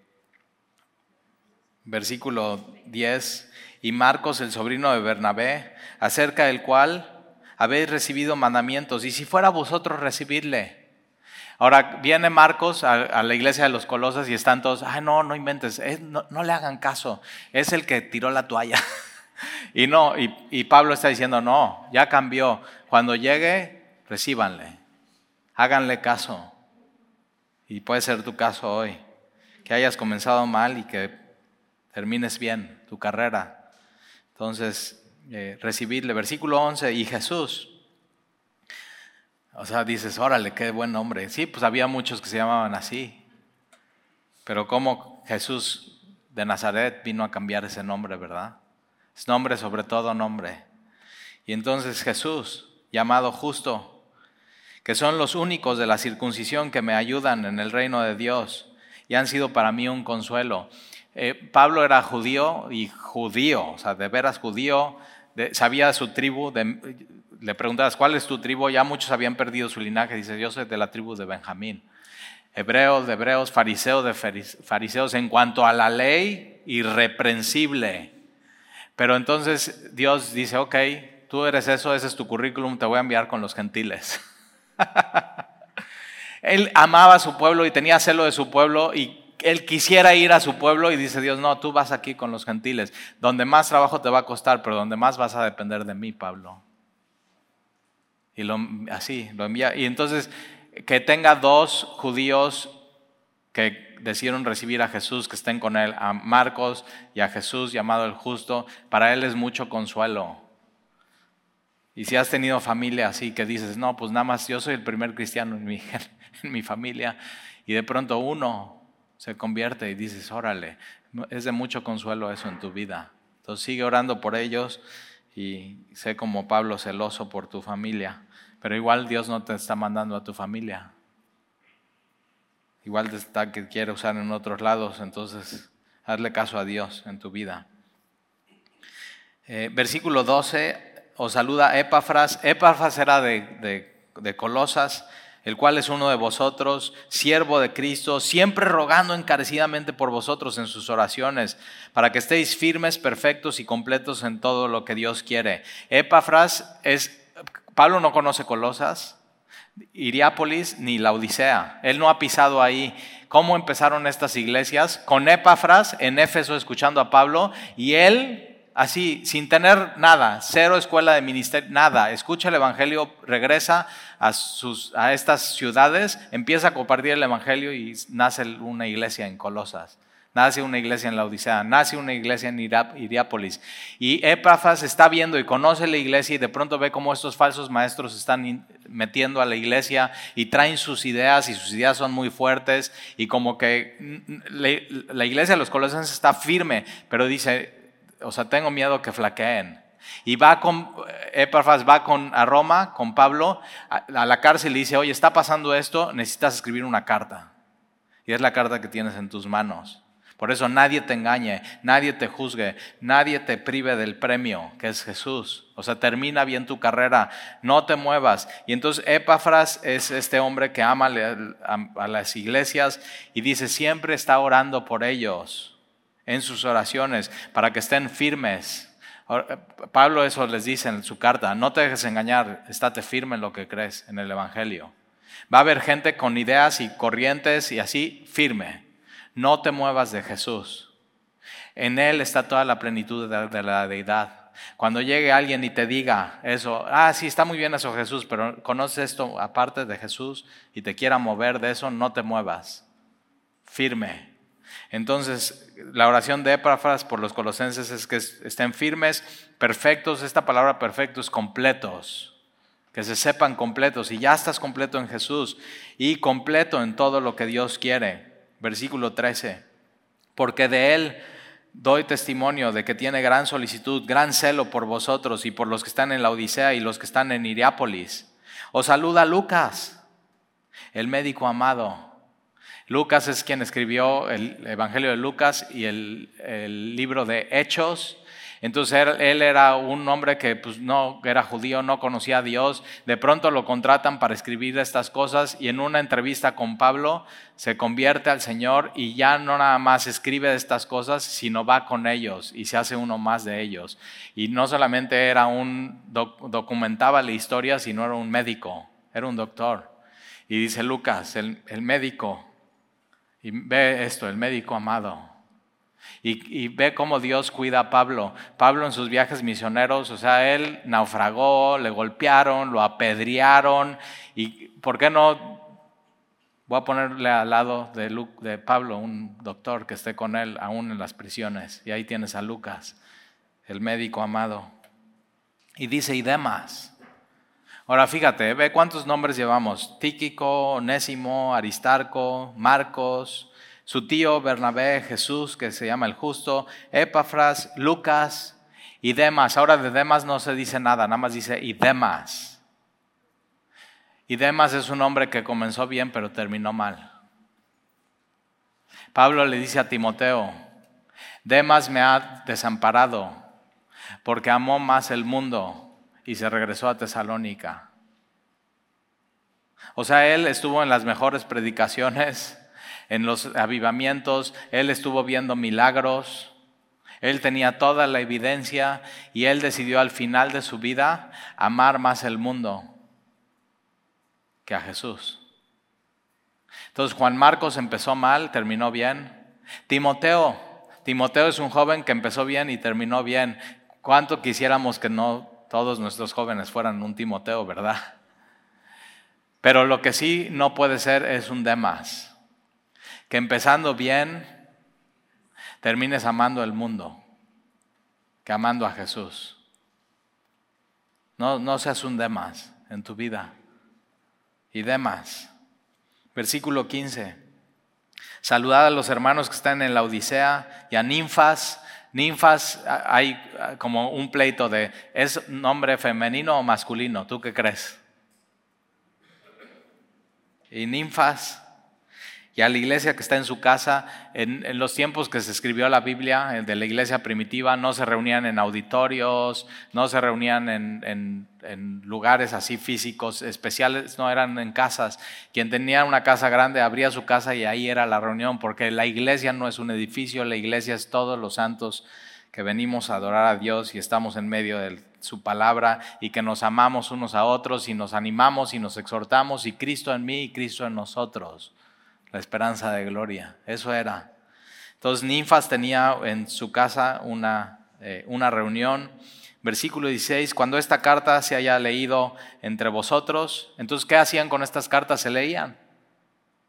versículo 10, y Marcos, el sobrino de Bernabé, acerca del cual habéis recibido mandamientos, y si fuera vosotros recibirle, Ahora viene Marcos a, la iglesia de los Colosas y están todos, ay no, no inventes, no, le hagan caso, es el que tiró la toalla. *laughs* y no, y, Pablo está diciendo, no, ya cambió, cuando llegue, recíbanle, háganle caso. Y puede ser tu caso hoy, que hayas comenzado mal y que termines bien tu carrera. Entonces, eh, recibirle. Versículo 11, y Jesús, o sea, dices, órale, qué buen nombre. Sí, pues había muchos que se llamaban así. Pero como Jesús de Nazaret vino a cambiar ese nombre, ¿verdad? Es nombre sobre todo nombre. Y entonces Jesús, llamado justo, que son los únicos de la circuncisión que me ayudan en el reino de Dios y han sido para mí un consuelo. Eh, Pablo era judío y judío, o sea, de veras judío, sabía su tribu, de, le preguntabas, ¿cuál es tu tribu? Ya muchos habían perdido su linaje. Dice, yo soy de la tribu de Benjamín. Hebreos de hebreos, fariseos de fariseos en cuanto a la ley, irreprensible. Pero entonces Dios dice, ok, tú eres eso, ese es tu currículum, te voy a enviar con los gentiles. *laughs* él amaba a su pueblo y tenía celo de su pueblo y él quisiera ir a su pueblo y dice Dios, no, tú vas aquí con los gentiles, donde más trabajo te va a costar, pero donde más vas a depender de mí, Pablo. Y lo, así, lo envía. Y entonces, que tenga dos judíos que decidieron recibir a Jesús, que estén con él, a Marcos y a Jesús llamado el justo, para él es mucho consuelo. Y si has tenido familia así que dices, no, pues nada más yo soy el primer cristiano en mi, *laughs* en mi familia, y de pronto uno se convierte y dices, órale, es de mucho consuelo eso en tu vida. Entonces sigue orando por ellos y sé como Pablo celoso por tu familia, pero igual Dios no te está mandando a tu familia. Igual te está que quiere usar en otros lados, entonces hazle caso a Dios en tu vida. Eh, versículo 12, os saluda Epafras. Epafras era de, de, Colosas, el cual es uno de vosotros, siervo de Cristo, siempre rogando encarecidamente por vosotros en sus oraciones, para que estéis firmes, perfectos y completos en todo lo que Dios quiere. Epafras es, Pablo no conoce Colosas, Iriápolis ni la Odisea. Él no ha pisado ahí. ¿Cómo empezaron estas iglesias? Con Epafras en Éfeso escuchando a Pablo y él así, sin tener nada, cero escuela de ministerio, nada, escucha el Evangelio, regresa a, estas ciudades, empieza a compartir el Evangelio y nace una iglesia en Colosas. Nace una iglesia en la Odisea, nace una iglesia en Iriápolis. Y Epafas está viendo y conoce la iglesia y de pronto ve cómo estos falsos maestros están metiendo a la iglesia y traen sus ideas y sus ideas son muy fuertes y como que la iglesia de los colosenses está firme, pero dice, o sea, tengo miedo que flaqueen. Y va con, Epafras va con, a Roma con Pablo a, la cárcel y dice, oye, está pasando esto, necesitas escribir una carta. Y es la carta que tienes en tus manos. Por eso nadie te engañe, nadie te juzgue, nadie te prive del premio, que es Jesús. O sea, termina bien tu carrera, no te muevas. Y entonces Epafras es este hombre que ama a las iglesias y dice, siempre está orando por ellos en sus oraciones para que estén firmes. Pablo eso les dice en su carta, no te dejes engañar, estate firme en lo que crees, en el Evangelio. Va a haber gente con ideas y corrientes y así firme. No te muevas de Jesús. En Él está toda la plenitud de la deidad. Cuando llegue alguien y te diga eso, ah, sí, está muy bien eso Jesús, pero conoces esto aparte de Jesús y te quiera mover de eso, no te muevas. Firme. Entonces, la oración de Epafras por los colosenses es que estén firmes, perfectos. Esta palabra perfectos, completos. Que se sepan completos. Y ya estás completo en Jesús y completo en todo lo que Dios quiere. Versículo 13. Porque de Él doy testimonio de que tiene gran solicitud, gran celo por vosotros y por los que están en la Odisea y los que están en Iriápolis. Os saluda Lucas, el médico amado Lucas es quien escribió el Evangelio de Lucas y el, libro de Hechos. Entonces él, era un hombre que pues, no era judío, no conocía a Dios. De pronto lo contratan para escribir estas cosas y en una entrevista con Pablo se convierte al Señor y ya no nada más escribe estas cosas, sino va con ellos y se hace uno más de ellos. Y no solamente era un documentaba la historia, sino era un médico, era un doctor. Y dice Lucas, el médico y ve esto, el médico amado. Y, ve cómo Dios cuida a Pablo. Pablo en sus viajes misioneros, o sea, él naufragó, le golpearon, lo apedrearon. ¿Y por qué no? Voy a ponerle al lado de, de Pablo un doctor que esté con él aún en las prisiones. Y ahí tienes a Lucas, el médico amado. Y dice, y demás. Ahora fíjate, ve cuántos nombres llevamos. Tíquico, Onésimo, Aristarco, Marcos, su tío Bernabé, Jesús, que se llama el justo, Epafras, Lucas y Demas. Ahora de Demas no se dice nada, nada más dice y Demas. Y Demas es un hombre que comenzó bien pero terminó mal. Pablo le dice a Timoteo, Demas me ha desamparado porque amó más el mundo y se regresó a Tesalónica. O sea, él estuvo en las mejores predicaciones, en los avivamientos, él estuvo viendo milagros, él tenía toda la evidencia y él decidió al final de su vida amar más el mundo que a Jesús. Entonces Juan Marcos empezó mal, terminó bien. Timoteo, Timoteo es un joven que empezó bien y terminó bien. ¿Cuánto quisiéramos que no todos nuestros jóvenes fueran un Timoteo, ¿verdad? Pero lo que sí no puede ser es un Demas, que empezando bien, termines amando el mundo, que amando a Jesús. No, no seas un demás en tu vida. Y demás. Versículo 15. Saludad a los hermanos que están en la Odisea y a ninfas. Ninfas, hay como un pleito de, ¿es nombre femenino o masculino? ¿Tú qué crees? Y ninfas, y a la iglesia que está en su casa. En, los tiempos que se escribió la Biblia de la iglesia primitiva, no se reunían en auditorios, no se reunían en, lugares así físicos especiales, no eran en casas. Quien tenía una casa grande abría su casa y ahí era la reunión, porque la iglesia no es un edificio, la iglesia es todos los santos que venimos a adorar a Dios y estamos en medio de su palabra y que nos amamos unos a otros y nos animamos y nos exhortamos y Cristo en mí y Cristo en nosotros la esperanza de gloria. Eso era. Entonces Ninfas tenía en su casa una, eh, una reunión. Versículo 16, cuando esta carta se haya leído entre vosotros, entonces ¿qué hacían con estas cartas? Se leían,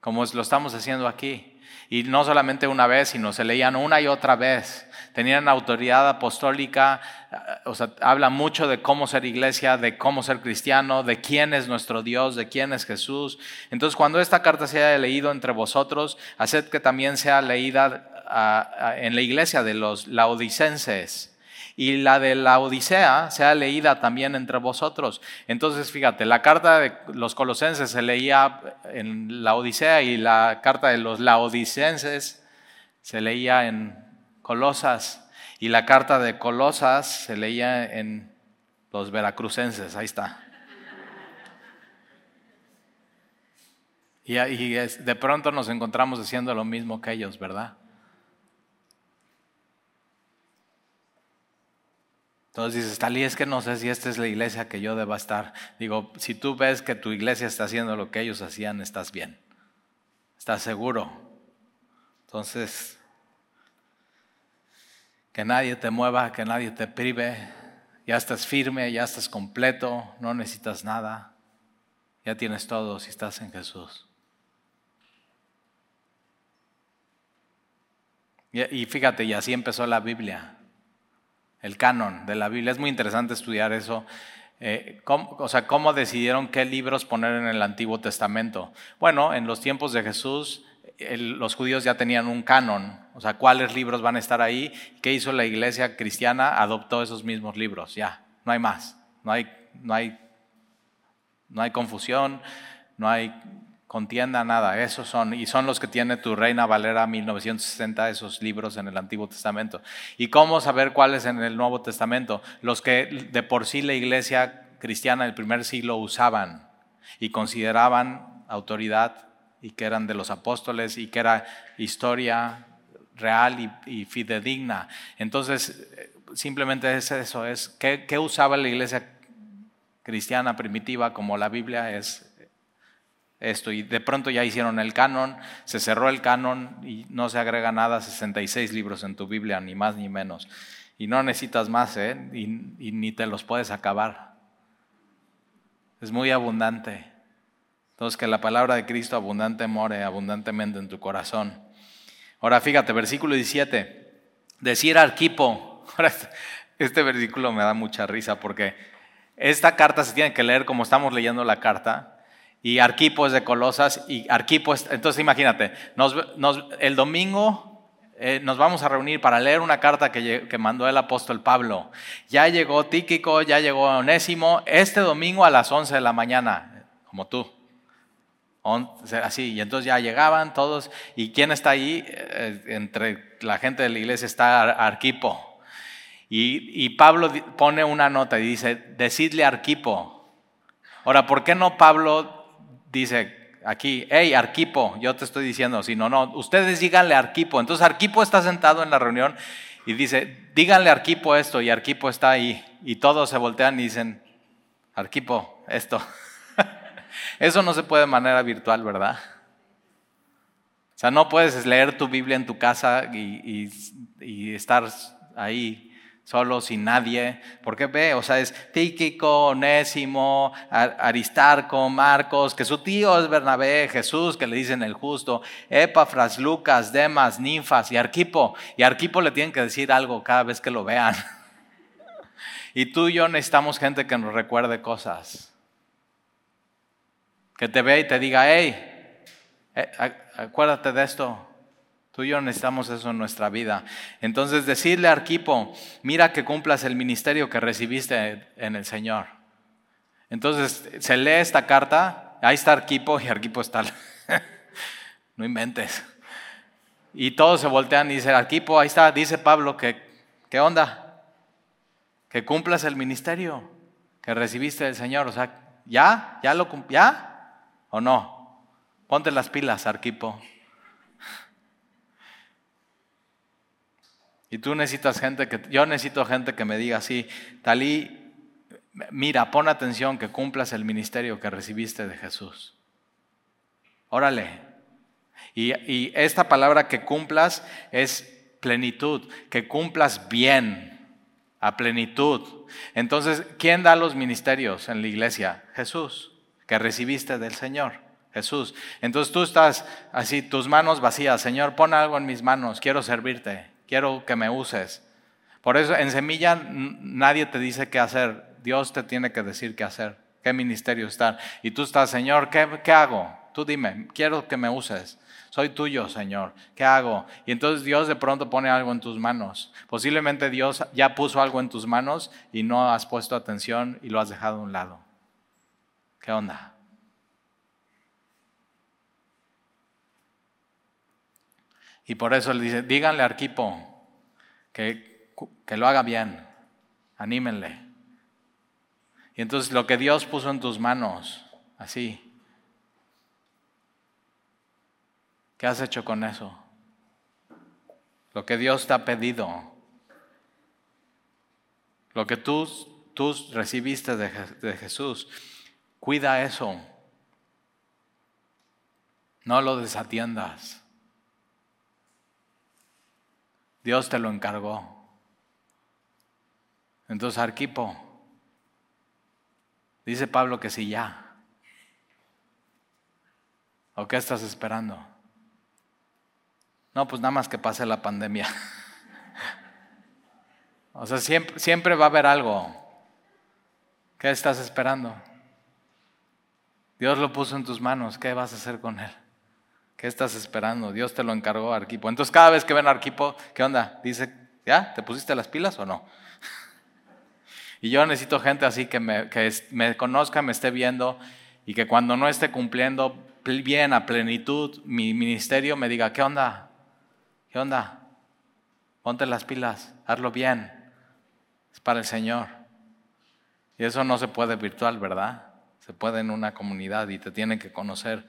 como lo estamos haciendo aquí. Y no solamente una vez, sino se leían una y otra vez. Tenían autoridad apostólica, o sea, habla mucho de cómo ser iglesia, de cómo ser cristiano, de quién es nuestro Dios, de quién es Jesús. Entonces, cuando esta carta se haya leído entre vosotros, haced que también sea leída en la iglesia de los laodicenses y la de la Odisea sea leída también entre vosotros. Entonces, fíjate, la carta de los colosenses se leía en la Odisea y la carta de los laodicenses se leía en Colosas y la carta de Colosas se leía en los veracrucenses, ahí está. Y, de pronto nos encontramos haciendo lo mismo que ellos, ¿verdad? Entonces dices, Talí, es que no sé si esta es la iglesia que yo deba estar. Digo, si tú ves que tu iglesia está haciendo lo que ellos hacían, estás bien. Estás seguro. Entonces, que nadie te mueva, que nadie te prive. Ya estás firme, ya estás completo, no necesitas nada. Ya tienes todo si estás en Jesús. Y, fíjate, y así empezó la Biblia el canon de la Biblia. Es muy interesante estudiar eso. Eh, o sea, cómo decidieron qué libros poner en el Antiguo Testamento. Bueno, en los tiempos de Jesús, los judíos ya tenían un canon, o sea, cuáles libros van a estar ahí. ¿Qué hizo la iglesia cristiana? Adoptó esos mismos libros, ya, no hay más, no hay, no hay, no hay confusión, no hay contienda, nada. Esos son, y son los que tiene tu Reina Valera 1960, esos libros en el Antiguo Testamento. ¿Y cómo saber cuáles en el Nuevo Testamento? Los que de por sí la iglesia cristiana del primer siglo usaban y consideraban autoridad y que eran de los apóstoles y que era historia real y, fidedigna. Entonces, simplemente es eso, es ¿qué, qué usaba la iglesia cristiana primitiva como la Biblia es esto y de pronto ya hicieron el canon, se cerró el canon y no se agrega nada, 66 libros en tu Biblia, ni más ni menos. Y no necesitas más, ¿eh? y, ni te los puedes acabar. Es muy abundante. Entonces que la palabra de Cristo abundante more abundantemente en tu corazón. Ahora fíjate, versículo 17, decir arquipo. *laughs* Este versículo me da mucha risa porque esta carta se tiene que leer como estamos leyendo la carta y Arquipo es de Colosas y Arquipo es, entonces imagínate, el domingo eh, nos vamos a reunir para leer una carta que, que, mandó el apóstol Pablo. Ya llegó Tíquico, ya llegó Onésimo, este domingo a las 11 de la mañana, como tú. Así, y entonces ya llegaban todos, ¿y quién está ahí? Eh, entre la gente de la iglesia está Arquipo. Y, y Pablo pone una nota y dice, decidle Arquipo. Ahora, ¿por qué no Pablo dice aquí, hey, Arquipo, yo te estoy diciendo, si no, no, ustedes díganle Arquipo. Entonces Arquipo está sentado en la reunión y dice, díganle Arquipo esto, y Arquipo está ahí, y todos se voltean y dicen, Arquipo, esto. Eso no se puede de manera virtual, ¿verdad? O sea, no puedes leer tu Biblia en tu casa y, estar ahí solo, sin nadie, porque ve, o sea, es Tíquico, Onésimo, Aristarco, Marcos, que su tío es Bernabé, Jesús, que le dicen el justo, Epafras, Lucas, Demas, Ninfas y Arquipo. Y Arquipo le tienen que decir algo cada vez que lo vean. *laughs* Y tú y yo necesitamos gente que nos recuerde cosas. Que te vea y te diga, hey, eh, acuérdate de esto. Tú y yo necesitamos eso en nuestra vida. Entonces decirle a Arquipo, mira que cumplas el ministerio que recibiste en el Señor. Entonces se lee esta carta, ahí está Arquipo y Arquipo está... *laughs* no inventes. Y todos se voltean y dicen, Arquipo, ahí está, dice Pablo, que, ¿qué onda? Que cumplas el ministerio que recibiste del Señor. O sea, ¿ya? ¿Ya lo ¿Ya? ¿O no? Ponte las pilas, Arquipo. Y tú necesitas gente que, yo necesito gente que me diga así, Talí, mira, pon atención que cumplas el ministerio que recibiste de Jesús. Órale, y, esta palabra que cumplas es plenitud, que cumplas bien, a plenitud. Entonces, ¿quién da los ministerios en la iglesia? Jesús, que recibiste del Señor. Jesús. Entonces tú estás así, tus manos vacías. Señor, pon algo en mis manos, quiero servirte, quiero que me uses. Por eso en semilla nadie te dice qué hacer, Dios te tiene que decir qué hacer, qué ministerio estar. Y tú estás, Señor, ¿qué, qué hago? Tú dime, quiero que me uses soy tuyo, Señor, ¿qué hago? Y entonces Dios de pronto pone algo en tus manos. Posiblemente Dios ya puso algo en tus manos y no has puesto atención y lo has dejado a un lado. ¿Qué onda? Y por eso le dice, díganle a Arquipo que, que lo haga bien, anímenle. Y entonces lo que Dios puso en tus manos, así, ¿Qué has hecho con eso? Lo que Dios te ha pedido. Lo que tú, tú recibiste de, de Jesús. Cuida eso. No lo desatiendas. Dios te lo encargó. Entonces, Arquipo, dice Pablo que sí ya. ¿O qué estás esperando? No, pues nada más que pase la pandemia. *laughs* o sea, siempre, siempre va a haber algo. ¿Qué estás esperando? Dios lo puso en tus manos. ¿Qué vas a hacer con él? ¿Qué estás esperando? Dios te lo encargó, Arquipo. Entonces, cada vez que ven a Arquipo, ¿qué onda? Dice, ¿ya? ¿Te pusiste las pilas o no? *laughs* y yo necesito gente así que me, que me conozca, me esté viendo y que cuando no esté cumpliendo bien a plenitud mi ministerio me diga, ¿qué onda? ¿Qué onda? Ponte las pilas, hazlo bien. Es para el Señor. Y eso no se puede virtual, ¿verdad? Se puede en una comunidad y te tienen que conocer.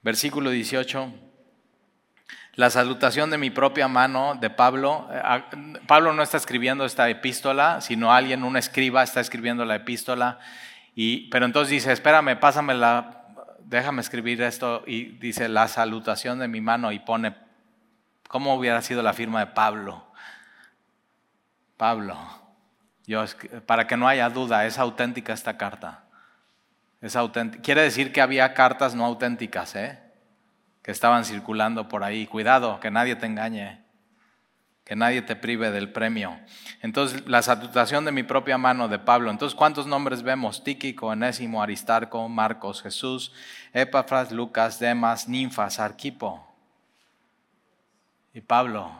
Versículo 18. La salutación de mi propia mano de Pablo. Eh, Pablo no está escribiendo esta epístola, sino alguien, un escriba, está escribiendo la epístola. Y, pero entonces dice, espérame, pásamela, déjame escribir esto. Y dice, la salutación de mi mano y pone ¿Cómo hubiera sido la firma de Pablo? Pablo, para que no haya duda, es auténtica esta carta. Es. Quiere decir que había cartas no auténticas, ¿eh? que estaban circulando por ahí. Cuidado, que nadie te engañe, que nadie te prive del premio. Entonces, la salutación de mi propia mano de Pablo. Entonces, ¿cuántos nombres vemos? Tíquico, Enésimo, Aristarco, Marcos, Jesús, Epafras, Lucas, Demas, Ninfas, Arquipo. Y Pablo,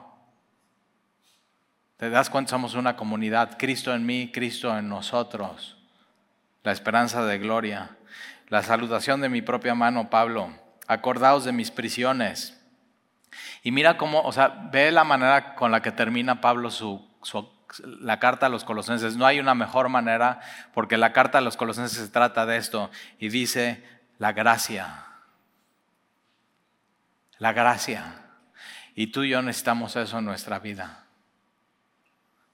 ¿te das cuenta? Somos una comunidad. Cristo en mí, Cristo en nosotros. La esperanza de gloria. La salutación de mi propia mano, Pablo. Acordaos de mis prisiones. Y mira cómo, o sea, ve la manera con la que termina Pablo su, la carta a los colosenses. No hay una mejor manera porque la carta a los colosenses se trata de esto y dice la gracia. La gracia. Y tú y yo necesitamos eso en nuestra vida.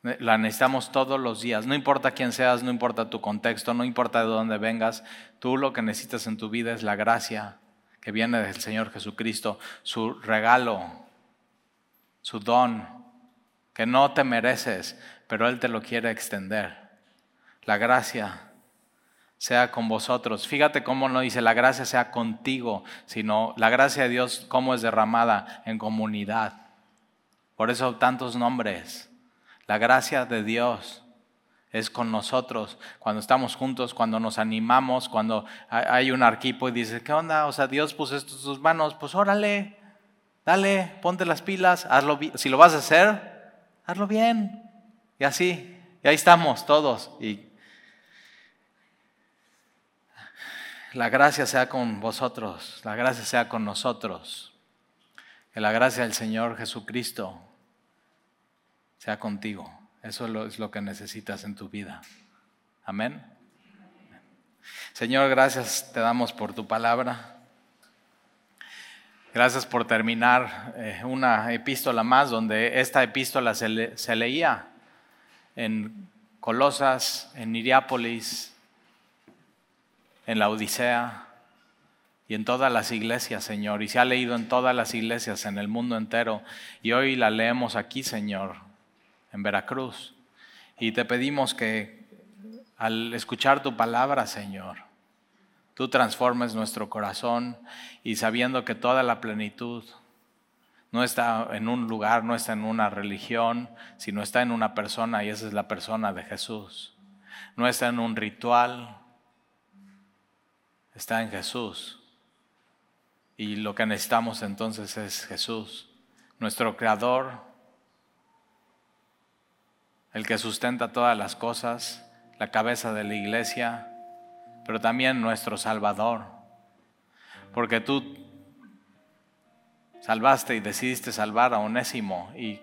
La necesitamos todos los días. No importa quién seas, no importa tu contexto, no importa de dónde vengas. Tú lo que necesitas en tu vida es la gracia que viene del Señor Jesucristo, su regalo, su don, que no te mereces, pero Él te lo quiere extender. La gracia sea con vosotros. Fíjate cómo no dice la gracia sea contigo, sino la gracia de Dios cómo es derramada en comunidad. Por eso tantos nombres. La gracia de Dios es con nosotros, cuando estamos juntos, cuando nos animamos, cuando hay un arquipo y dice, ¿qué onda? O sea, Dios puso esto en tus manos, pues órale, dale, ponte las pilas, hazlo Si lo vas a hacer, hazlo bien. Y así, y ahí estamos todos. Y la gracia sea con vosotros, la gracia sea con nosotros. Que la gracia del Señor Jesucristo contigo. Eso es lo que necesitas en tu vida. Amén. Señor, gracias te damos por tu palabra. Gracias por terminar eh, una epístola más donde esta epístola se, se leía en Colosas, en Iriápolis, en la Odisea y en todas las iglesias, Señor. Y se ha leído en todas las iglesias en el mundo entero. Y hoy la leemos aquí, Señor, en Veracruz. Y te pedimos que al escuchar tu palabra, Señor, tú transformes nuestro corazón y sabiendo que toda la plenitud no está en un lugar, no está en una religión, sino está en una persona y esa es la persona de Jesús. No está en un ritual, está en Jesús. Y lo que necesitamos entonces es Jesús, nuestro Creador, el que sustenta todas las cosas, la cabeza de la iglesia, pero también nuestro Salvador. Porque tú salvaste y decidiste salvar a Onésimo y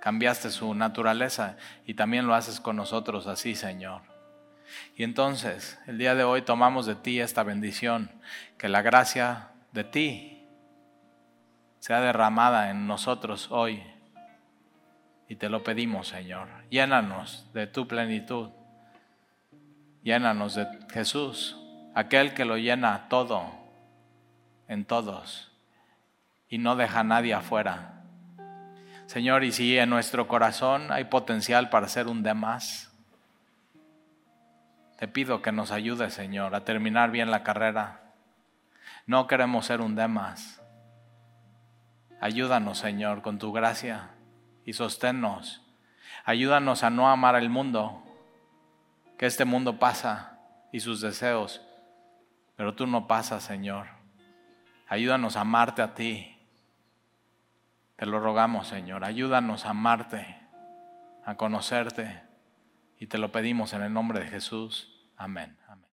cambiaste su naturaleza y también lo haces con nosotros así, Señor. Y entonces, el día de hoy tomamos de ti esta bendición, que la gracia de ti sea derramada en nosotros hoy y te lo pedimos, Señor. Llénanos de tu plenitud. Llénanos de Jesús, aquel que lo llena todo, en todos, y no deja a nadie afuera. Señor, y si en nuestro corazón hay potencial para ser un demás, te pido que nos ayudes, Señor, a terminar bien la carrera. No queremos ser un demás. Ayúdanos, Señor, con tu gracia y sosténnos. Ayúdanos a no amar el mundo, que este mundo pasa y sus deseos, pero tú no pasas, Señor. Ayúdanos a amarte a ti. Te lo rogamos, Señor. Ayúdanos a amarte, a conocerte. Y te lo pedimos en el nombre de Jesús. Amén.